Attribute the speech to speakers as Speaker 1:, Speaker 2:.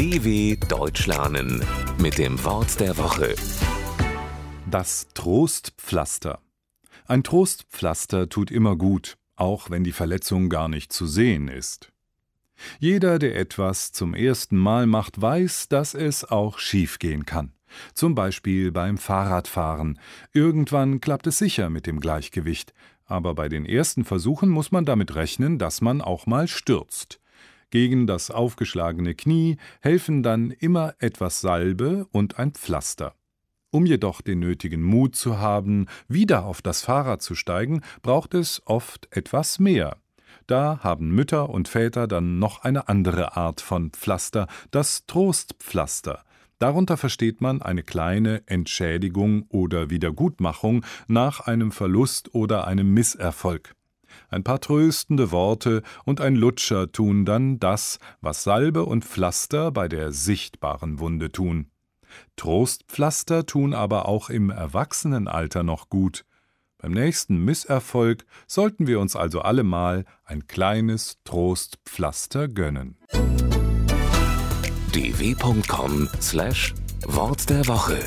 Speaker 1: DW Deutsch lernen mit dem Wort der Woche.
Speaker 2: Das Trostpflaster. Ein Trostpflaster tut immer gut, auch wenn die Verletzung gar nicht zu sehen ist. Jeder, der etwas zum ersten Mal macht, weiß, dass es auch schiefgehen kann. Zum Beispiel beim Fahrradfahren. Irgendwann klappt es sicher mit dem Gleichgewicht, aber bei den ersten Versuchen muss man damit rechnen, dass man auch mal stürzt. Gegen das aufgeschlagene Knie helfen dann immer etwas Salbe und ein Pflaster. Um jedoch den nötigen Mut zu haben, wieder auf das Fahrrad zu steigen, braucht es oft etwas mehr. Da haben Mütter und Väter dann noch eine andere Art von Pflaster, das Trostpflaster. Darunter versteht man eine kleine Entschädigung oder Wiedergutmachung nach einem Verlust oder einem Misserfolg. Ein paar tröstende Worte und ein Lutscher tun dann das, was Salbe und Pflaster bei der sichtbaren Wunde tun. Trostpflaster tun aber auch im Erwachsenenalter noch gut. Beim nächsten Misserfolg sollten wir uns also alle mal ein kleines Trostpflaster gönnen.
Speaker 1: dw.com/wort der Woche